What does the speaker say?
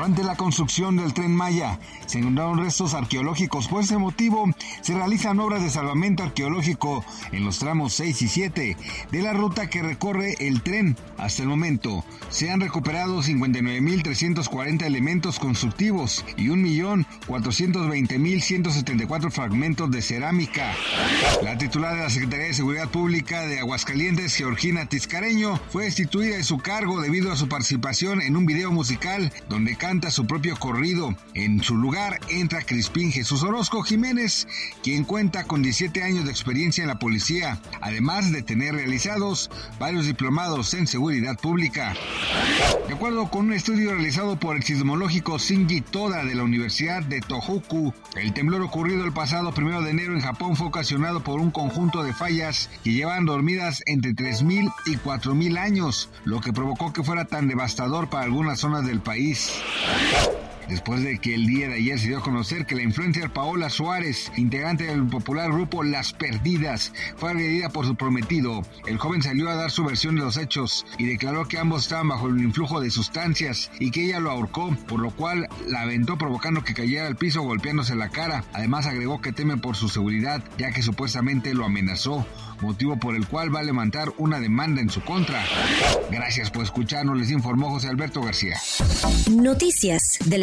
Durante la construcción del tren Maya se encontraron restos arqueológicos. Por ese motivo se realizan obras de salvamento arqueológico en los tramos 6 y 7 de la ruta que recorre el tren. Hasta el momento se han recuperado 59.340 elementos constructivos y 1.420.174 fragmentos de cerámica. La titular de la Secretaría de Seguridad Pública de Aguascalientes, Georgina Tizcareño, fue destituida de su cargo debido a su participación en un video musical donde canta su propio corrido. En su lugar entra Crispín Jesús Orozco Jiménez, quien cuenta con 17 años de experiencia en la policía, además de tener realizados varios diplomados en seguridad pública. De acuerdo con un estudio realizado por el sismológico Shinji Toda de la Universidad de Tohoku, el temblor ocurrido el pasado 1 de enero en Japón fue ocasionado por un conjunto de fallas que llevan dormidas entre 3.000 y 4.000 años, lo que provocó que fuera tan devastador para algunas zonas del país Let's go. Después de que el día de ayer se dio a conocer que la influencer Paola Suárez, integrante del popular grupo Las Perdidas, fue agredida por su prometido. El joven salió a dar su versión de los hechos y declaró que ambos estaban bajo el influjo de sustancias y que ella lo ahorcó, por lo cual la aventó provocando que cayera al piso golpeándose la cara. Además agregó que teme por su seguridad, ya que supuestamente lo amenazó motivo por el cual va a levantar una demanda en su contra. Gracias por escucharnos, les informó José Alberto García. Noticias del